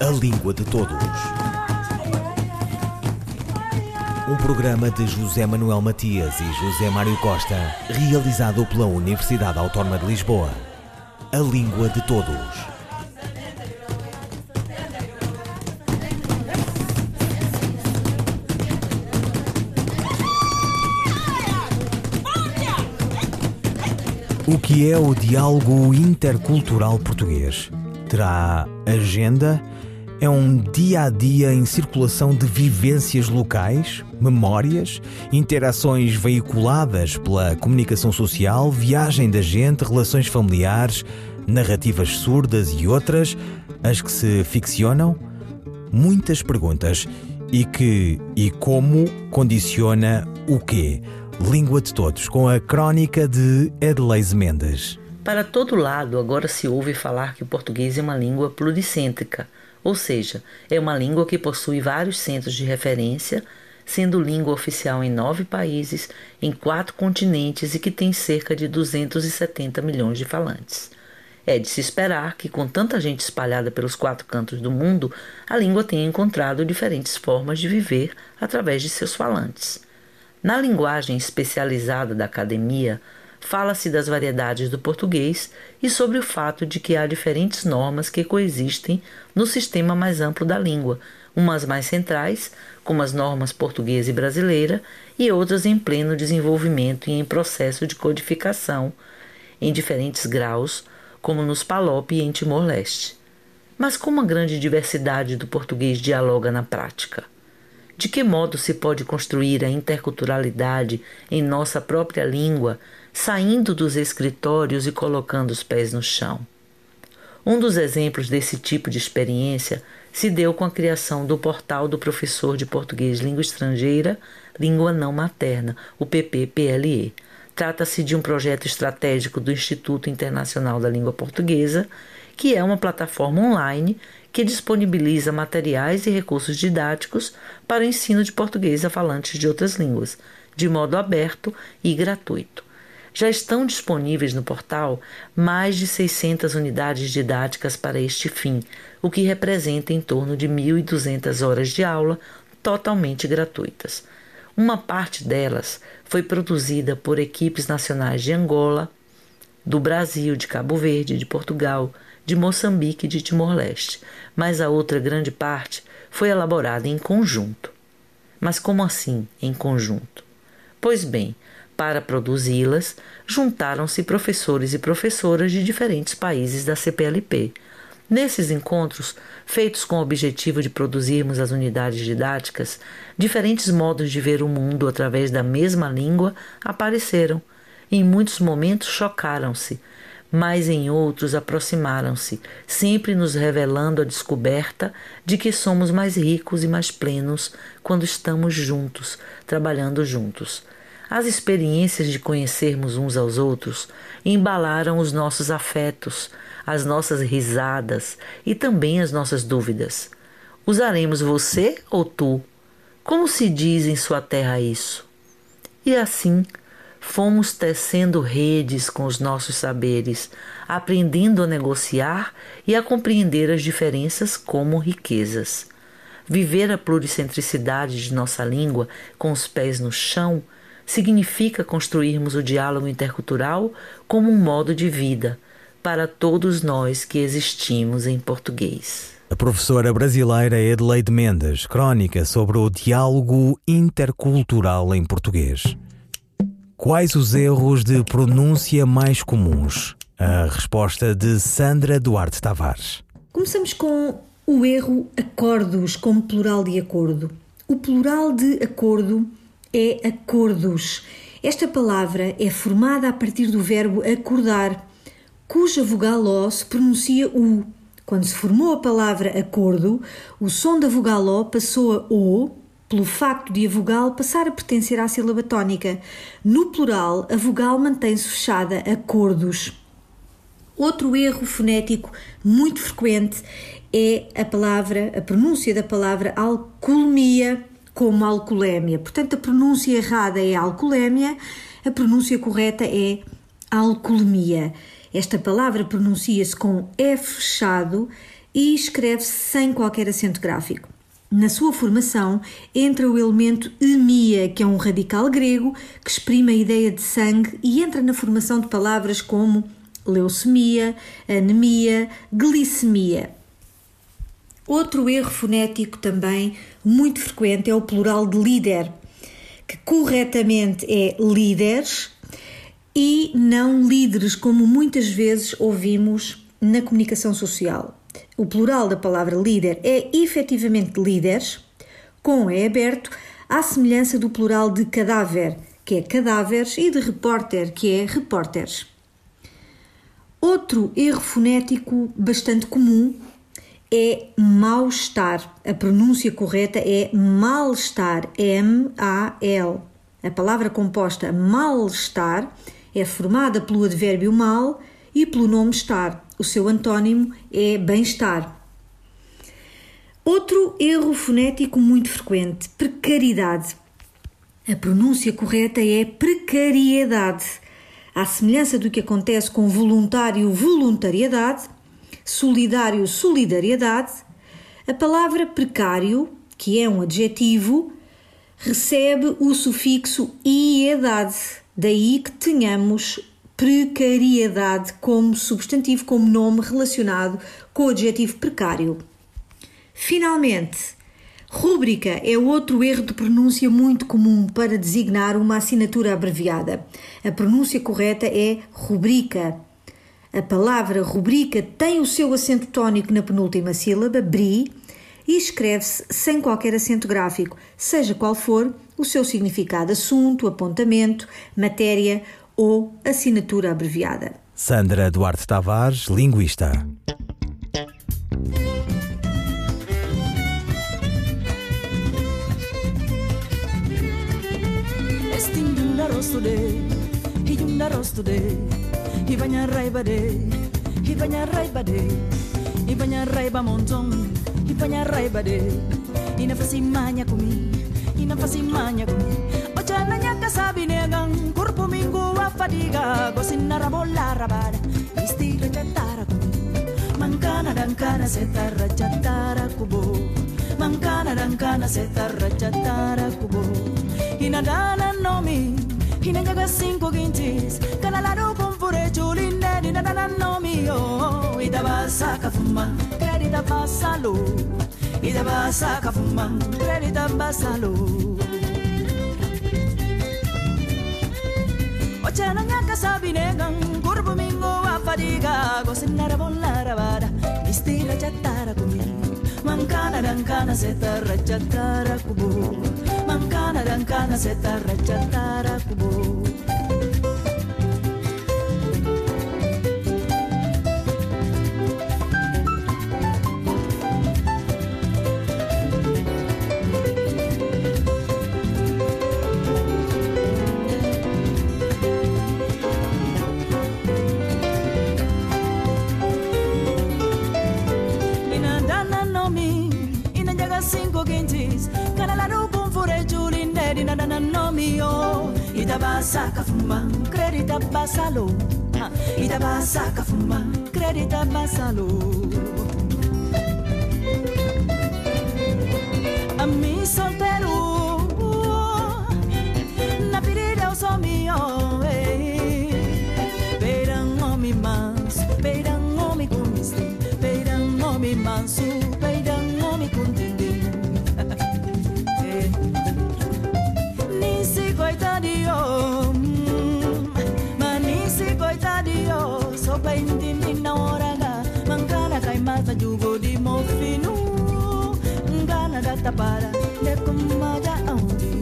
A Língua de Todos. Um programa de José Manuel Matias e José Mário Costa, realizado pela Universidade Autónoma de Lisboa. A Língua de Todos. O que é o diálogo intercultural português? Terá agenda? É um dia a dia em circulação de vivências locais, memórias, interações veiculadas pela comunicação social, viagem da gente, relações familiares, narrativas surdas e outras, as que se ficcionam? Muitas perguntas. E que e como condiciona o quê? Língua de Todos, com a crónica de Edleise Mendes. Para todo lado, agora se ouve falar que o português é uma língua pluricêntrica, ou seja, é uma língua que possui vários centros de referência, sendo língua oficial em nove países, em quatro continentes e que tem cerca de 270 milhões de falantes. É de se esperar que, com tanta gente espalhada pelos quatro cantos do mundo, a língua tenha encontrado diferentes formas de viver através de seus falantes. Na linguagem especializada da academia, fala-se das variedades do português e sobre o fato de que há diferentes normas que coexistem no sistema mais amplo da língua, umas mais centrais, como as normas portuguesa e brasileira, e outras em pleno desenvolvimento e em processo de codificação, em diferentes graus, como nos Palop e em Timor-Leste. Mas como a grande diversidade do português dialoga na prática? De que modo se pode construir a interculturalidade em nossa própria língua, saindo dos escritórios e colocando os pés no chão? Um dos exemplos desse tipo de experiência se deu com a criação do portal do professor de português língua estrangeira, língua não materna, o PPPLE. Trata-se de um projeto estratégico do Instituto Internacional da Língua Portuguesa, que é uma plataforma online que disponibiliza materiais e recursos didáticos para o ensino de português a falantes de outras línguas, de modo aberto e gratuito. Já estão disponíveis no portal mais de 600 unidades didáticas para este fim, o que representa em torno de 1.200 horas de aula totalmente gratuitas. Uma parte delas foi produzida por equipes nacionais de Angola, do Brasil, de Cabo Verde, de Portugal, de Moçambique e de Timor-Leste, mas a outra grande parte foi elaborada em conjunto. Mas como assim em conjunto? Pois bem, para produzi-las, juntaram-se professores e professoras de diferentes países da CPLP. Nesses encontros, feitos com o objetivo de produzirmos as unidades didáticas, diferentes modos de ver o mundo através da mesma língua apareceram. Em muitos momentos chocaram-se, mas em outros aproximaram-se, sempre nos revelando a descoberta de que somos mais ricos e mais plenos quando estamos juntos, trabalhando juntos. As experiências de conhecermos uns aos outros embalaram os nossos afetos, as nossas risadas e também as nossas dúvidas. Usaremos você ou tu? Como se diz em sua terra isso? E assim, fomos tecendo redes com os nossos saberes, aprendendo a negociar e a compreender as diferenças como riquezas. Viver a pluricentricidade de nossa língua com os pés no chão significa construirmos o diálogo intercultural como um modo de vida para todos nós que existimos em português. A professora brasileira Edleide Mendes, crônica sobre o diálogo intercultural em português. Quais os erros de pronúncia mais comuns? A resposta de Sandra Duarte Tavares. Começamos com o erro acordos como plural de acordo. O plural de acordo é acordos. Esta palavra é formada a partir do verbo acordar, cuja vogal O se pronuncia U. Quando se formou a palavra acordo, o som da vogal O passou a O pelo facto de a vogal passar a pertencer à sílaba tónica. No plural, a vogal mantém-se fechada a. Outro erro fonético muito frequente é a palavra, a pronúncia da palavra alcoolemia como alcoolemia. Portanto, a pronúncia errada é alcoolemia, a pronúncia correta é alcoolemia. Esta palavra pronuncia-se com E fechado e escreve-se sem qualquer acento gráfico. Na sua formação entra o elemento emia, que é um radical grego que exprime a ideia de sangue e entra na formação de palavras como leucemia, anemia, glicemia. Outro erro fonético também muito frequente é o plural de líder, que corretamente é líderes e não líderes, como muitas vezes ouvimos na comunicação social. O plural da palavra líder é efetivamente líderes, com é aberto, à semelhança do plural de cadáver, que é cadáveres, e de repórter, que é repórteres. Outro erro fonético bastante comum é mal-estar. A pronúncia correta é mal-estar, M-A-L. A palavra composta mal-estar é formada pelo advérbio mal e pelo nome estar. O seu antônimo é bem-estar. Outro erro fonético muito frequente: precariedade. A pronúncia correta é precariedade. À semelhança do que acontece com voluntário, voluntariedade, solidário, solidariedade, a palavra precário, que é um adjetivo, recebe o sufixo iedade, daí que tenhamos precariedade como substantivo, como nome relacionado com o adjetivo precário. Finalmente, rúbrica é outro erro de pronúncia muito comum para designar uma assinatura abreviada. A pronúncia correta é rubrica. A palavra rubrica tem o seu acento tónico na penúltima sílaba, bri, e escreve-se sem qualquer acento gráfico, seja qual for o seu significado, assunto, apontamento, matéria ou assinatura abreviada. Sandra Duarte Tavares, linguista. Ibanya rai bade, ibanya rai bade, ibanya rai ba montong, ibanya rai bade. Inafasi manya kumi, ina fasi manya kumi. Ochana nyaka sabinegang, kurpu minggu wa fadiga, gosin narabola rabada, isti rechatara kumi. Mancana dancana setara chatara kubo, mancana dancana setara chatara kubo. Inadana nomi, ina inajaga cinco quintis, canalaro tulinde ni na na no mio itabasa kafuma credita basalo itabasa kafuma credita basalo Ochana nyaka sabinegan kurbu mingo wa fadiga gosinara bolara vara mistira chatara kumi. Mankana dankana setara chatara kubu. Mankana dankana setara chatara kubu. Ida basa ka fuma Credita basalo. Ha, Ida basa ka fuma Credita basalo. A mi tapara De kumaja audi.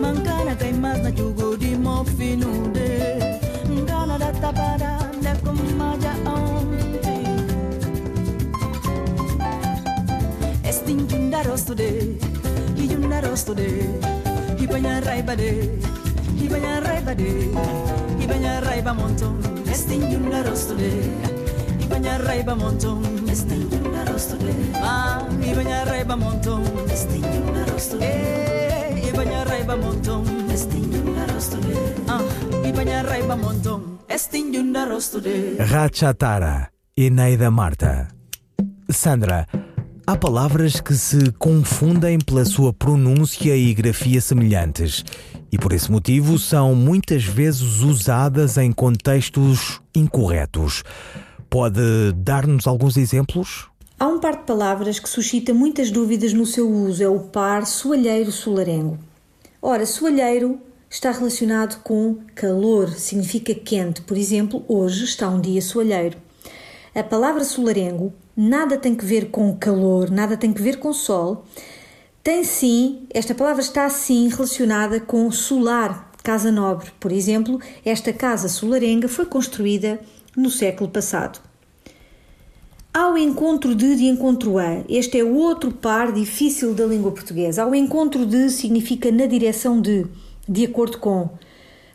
Mancana cai mata jugo de mofino de Ngana da tapara De kumaja audi. Estin rosto de Hijunda rosto de Hibanya raiba de Hibanya raiba de Hibanya raiba montón Estin rosto de Hibanya raiba montón Estin rosto de Ah, Eh, Ah, rosto de Ratchatara, Eneida Marta. Sandra, há palavras que se confundem pela sua pronúncia e grafia semelhantes e por esse motivo são muitas vezes usadas em contextos incorretos. Pode dar-nos alguns exemplos? Há um par de palavras que suscita muitas dúvidas no seu uso, é o par soalheiro-solarengo. Ora, soalheiro está relacionado com calor, significa quente. Por exemplo, hoje está um dia soalheiro. A palavra solarengo nada tem que ver com calor, nada tem que ver com sol. Tem sim, esta palavra está sim relacionada com solar, casa nobre. Por exemplo, esta casa solarenga foi construída no século passado. Ao encontro de de encontro a, este é outro par difícil da língua portuguesa. Ao encontro de significa na direção de, de acordo com.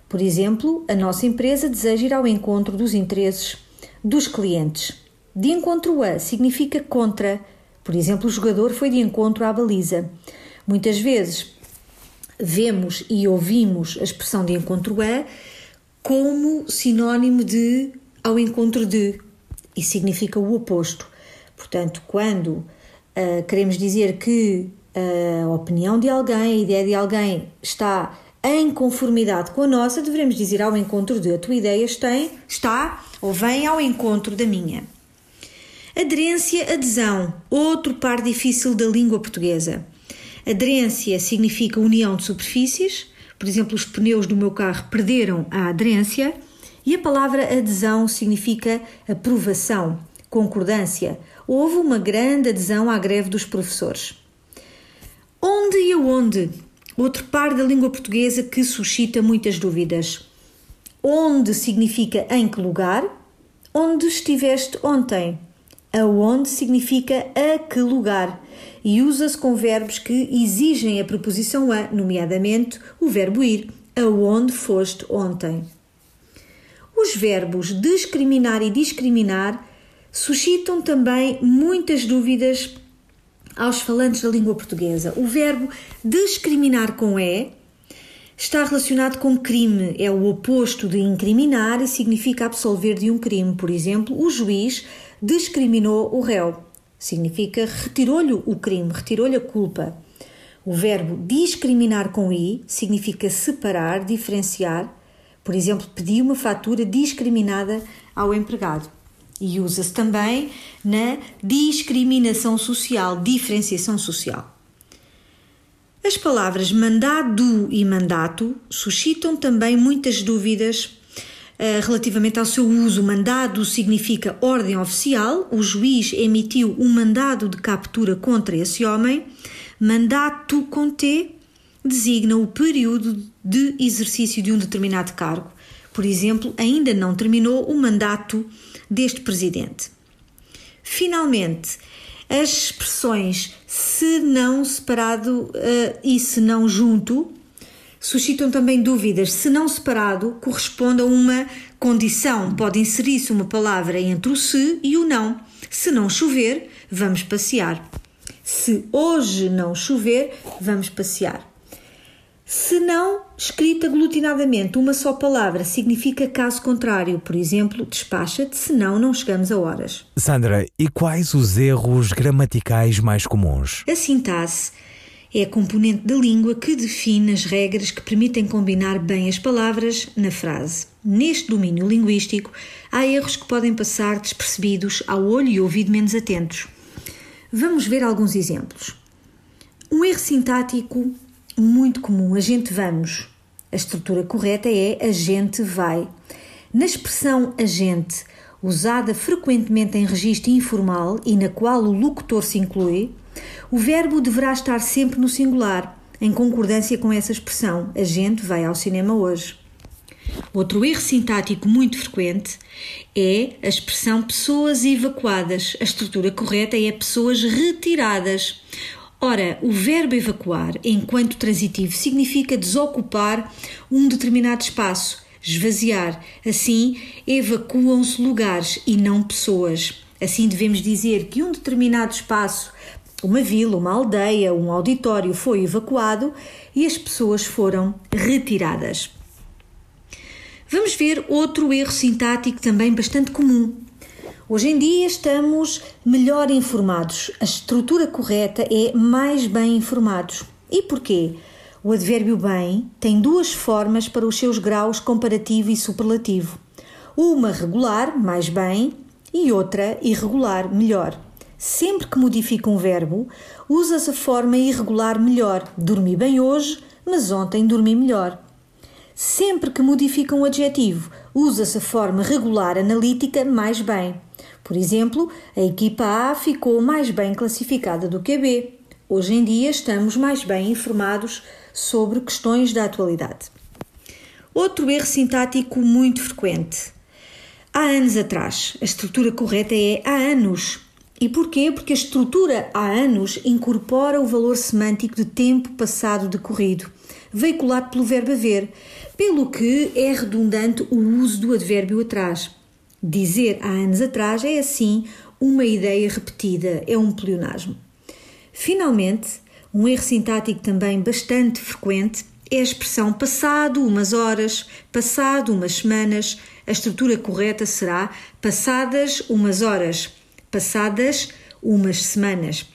Por exemplo, a nossa empresa deseja ir ao encontro dos interesses dos clientes. De encontro a significa contra. Por exemplo, o jogador foi de encontro à baliza. Muitas vezes vemos e ouvimos a expressão de encontro a como sinónimo de ao encontro de e significa o oposto. Portanto, quando uh, queremos dizer que a opinião de alguém, a ideia de alguém está em conformidade com a nossa, devemos dizer ao encontro de a tua ideia está ou vem ao encontro da minha. Aderência, adesão, outro par difícil da língua portuguesa. Aderência significa união de superfícies, por exemplo, os pneus do meu carro perderam a aderência, e a palavra adesão significa aprovação, concordância. Houve uma grande adesão à greve dos professores. Onde e aonde? Outro par da língua portuguesa que suscita muitas dúvidas. Onde significa em que lugar? Onde estiveste ontem? Aonde significa a que lugar e usa-se com verbos que exigem a preposição a, nomeadamente o verbo ir. Aonde foste ontem? Os verbos discriminar e discriminar suscitam também muitas dúvidas aos falantes da língua portuguesa. O verbo discriminar com E está relacionado com crime, é o oposto de incriminar e significa absolver de um crime. Por exemplo, o juiz discriminou o réu, significa retirou-lhe o crime, retirou-lhe a culpa. O verbo discriminar com i significa separar, diferenciar. Por exemplo, pedir uma fatura discriminada ao empregado e usa-se também na discriminação social, diferenciação social. As palavras mandado e mandato suscitam também muitas dúvidas uh, relativamente ao seu uso. Mandado significa ordem oficial, o juiz emitiu um mandado de captura contra esse homem. Mandato com T designa o período de exercício de um determinado cargo. Por exemplo, ainda não terminou o mandato deste presidente. Finalmente, as expressões se não separado uh, e se não junto suscitam também dúvidas. Se não separado corresponde a uma condição, pode inserir-se uma palavra entre o se e o não. Se não chover, vamos passear. Se hoje não chover, vamos passear. Se não escrita aglutinadamente uma só palavra significa caso contrário, por exemplo, despacha-te, senão não chegamos a horas. Sandra, e quais os erros gramaticais mais comuns? A sintaxe é a componente da língua que define as regras que permitem combinar bem as palavras na frase. Neste domínio linguístico, há erros que podem passar despercebidos ao olho e ouvido menos atentos. Vamos ver alguns exemplos. Um erro sintático muito comum. A gente vamos. A estrutura correta é a gente vai. Na expressão agente, usada frequentemente em registro informal e na qual o locutor se inclui, o verbo deverá estar sempre no singular, em concordância com essa expressão. A gente vai ao cinema hoje. Outro erro sintático muito frequente é a expressão pessoas evacuadas. A estrutura correta é pessoas retiradas. Ora, o verbo evacuar, enquanto transitivo, significa desocupar um determinado espaço, esvaziar. Assim, evacuam-se lugares e não pessoas. Assim, devemos dizer que um determinado espaço, uma vila, uma aldeia, um auditório, foi evacuado e as pessoas foram retiradas. Vamos ver outro erro sintático também bastante comum. Hoje em dia estamos melhor informados. A estrutura correta é mais bem informados. E porquê? O advérbio bem tem duas formas para os seus graus comparativo e superlativo. Uma regular, mais bem, e outra irregular, melhor. Sempre que modifica um verbo, usa-se a forma irregular melhor. Dormi bem hoje, mas ontem dormi melhor. Sempre que modifica um adjetivo, usa-se a forma regular analítica mais bem. Por exemplo, a equipa A ficou mais bem classificada do que a B. Hoje em dia estamos mais bem informados sobre questões da atualidade. Outro erro sintático muito frequente. Há anos atrás. A estrutura correta é há anos. E porquê? Porque a estrutura há anos incorpora o valor semântico de tempo passado decorrido, veiculado pelo verbo haver, pelo que é redundante o uso do advérbio atrás. Dizer há anos atrás é assim uma ideia repetida, é um pleonasmo. Finalmente, um erro sintático também bastante frequente é a expressão passado umas horas, passado umas semanas. A estrutura correta será passadas umas horas passadas umas semanas.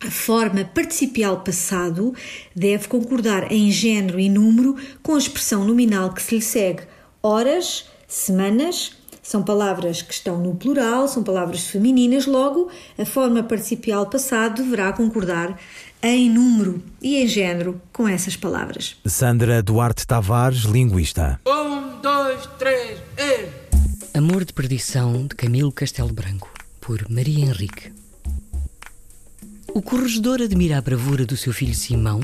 A forma participial passado deve concordar em género e número com a expressão nominal que se lhe segue. Horas, semanas, são palavras que estão no plural, são palavras femininas, logo, a forma participial passado deverá concordar em número e em género com essas palavras. Sandra Duarte Tavares, linguista. Um, dois, três, e... Amor de Perdição, de Camilo Castelo Branco por Maria Henrique. O corregedor admira a bravura do seu filho Simão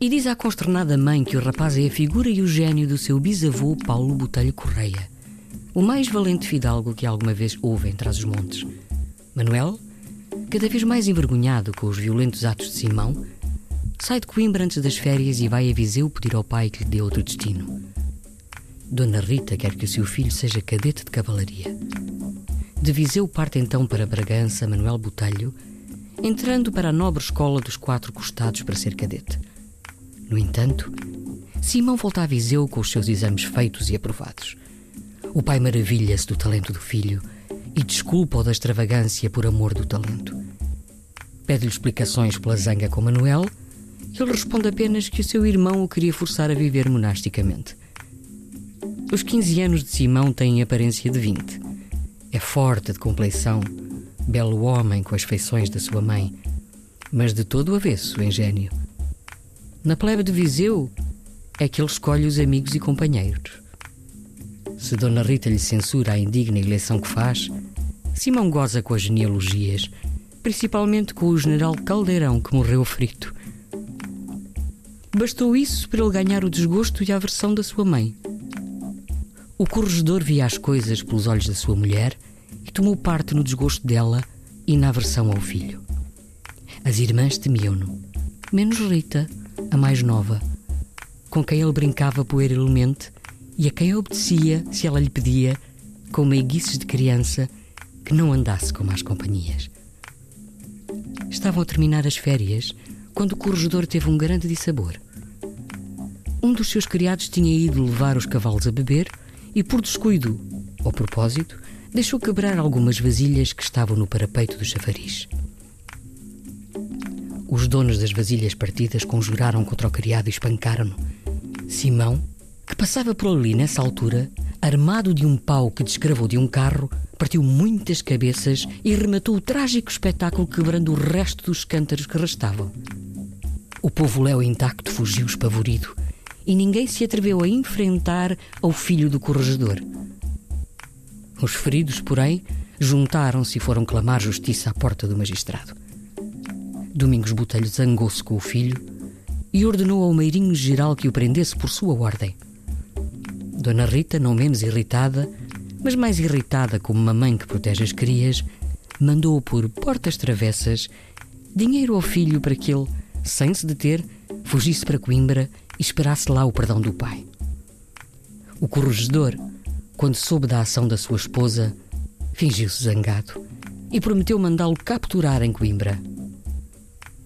e diz à consternada mãe que o rapaz é a figura e o gênio do seu bisavô Paulo Botelho Correia, o mais valente fidalgo que alguma vez houve entre os montes. Manuel, cada vez mais envergonhado com os violentos atos de Simão, sai de Coimbra antes das férias e vai a Viseu pedir ao pai que lhe dê outro destino. Dona Rita quer que o seu filho seja cadete de cavalaria. De Viseu parte então para Bragança Manuel Botelho, entrando para a nobre escola dos quatro costados para ser cadete. No entanto, Simão volta a Viseu com os seus exames feitos e aprovados. O pai maravilha-se do talento do filho e desculpa-o da extravagância por amor do talento. Pede-lhe explicações pela zanga com Manuel e ele responde apenas que o seu irmão o queria forçar a viver monasticamente. Os 15 anos de Simão têm aparência de 20 é forte de compleição, belo homem com as feições da sua mãe, mas de todo o avesso em gênio. Na plebe de Viseu é que ele escolhe os amigos e companheiros. Se Dona Rita lhe censura a indigna eleição que faz, Simão goza com as genealogias, principalmente com o general Caldeirão que morreu frito. Bastou isso para ele ganhar o desgosto e a aversão da sua mãe. O corregedor via as coisas pelos olhos da sua mulher e tomou parte no desgosto dela e na aversão ao filho. As irmãs temiam-no, menos Rita, a mais nova, com quem ele brincava puerilmente e a quem obedecia se ela lhe pedia, com meiguices de criança, que não andasse com más companhias. Estavam a terminar as férias quando o corregedor teve um grande dissabor. Um dos seus criados tinha ido levar os cavalos a beber e, por descuido ou propósito, deixou quebrar algumas vasilhas que estavam no parapeito do chafariz. Os donos das vasilhas partidas conjuraram contra o criado e espancaram-no. Simão, que passava por ali nessa altura, armado de um pau que descravou de um carro, partiu muitas cabeças e rematou o trágico espetáculo quebrando o resto dos cântaros que restavam. O povo léu intacto fugiu espavorido e ninguém se atreveu a enfrentar ao filho do corregedor. Os feridos, porém, juntaram-se e foram clamar justiça à porta do magistrado. Domingos Botelho zangou-se com o filho e ordenou ao meirinho geral que o prendesse por sua ordem. Dona Rita, não menos irritada, mas mais irritada como uma mãe que protege as crias, mandou por portas travessas dinheiro ao filho para que ele, sem se deter, fugisse para Coimbra e esperasse lá o perdão do pai. O corregedor, quando soube da ação da sua esposa, fingiu-se zangado e prometeu mandá-lo capturar em Coimbra.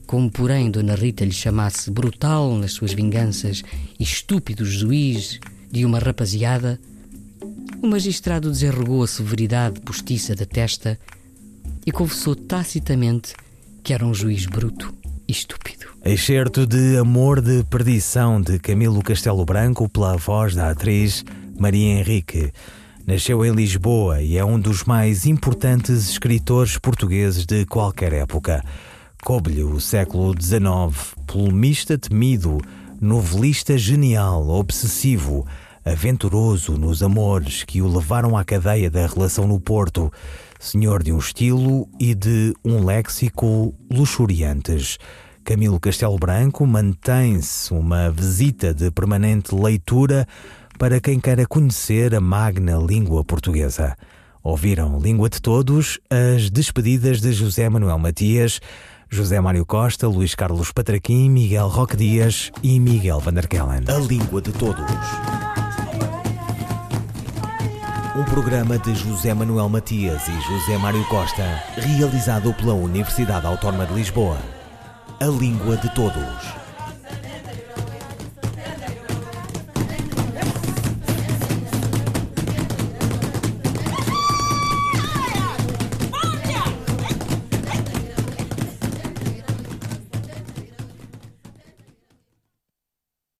Como, porém, Dona Rita lhe chamasse brutal nas suas vinganças e estúpido juiz de uma rapaziada, O magistrado desenrugou a severidade postiça da testa e confessou tacitamente que era um juiz bruto e estúpido. Excerto de Amor de Perdição de Camilo Castelo Branco pela voz da atriz Maria Henrique. Nasceu em Lisboa e é um dos mais importantes escritores portugueses de qualquer época. Coube-lhe o século XIX, polemista temido, novelista genial, obsessivo, aventuroso nos amores que o levaram à cadeia da relação no Porto, senhor de um estilo e de um léxico luxuriantes. Camilo Castelo Branco mantém-se uma visita de permanente leitura para quem queira conhecer a magna língua portuguesa. Ouviram Língua de Todos as despedidas de José Manuel Matias, José Mário Costa, Luís Carlos Patraquim, Miguel Roque Dias e Miguel Vanderkellen. A Língua de Todos. Um programa de José Manuel Matias e José Mário Costa, realizado pela Universidade Autónoma de Lisboa. A Língua de Todos.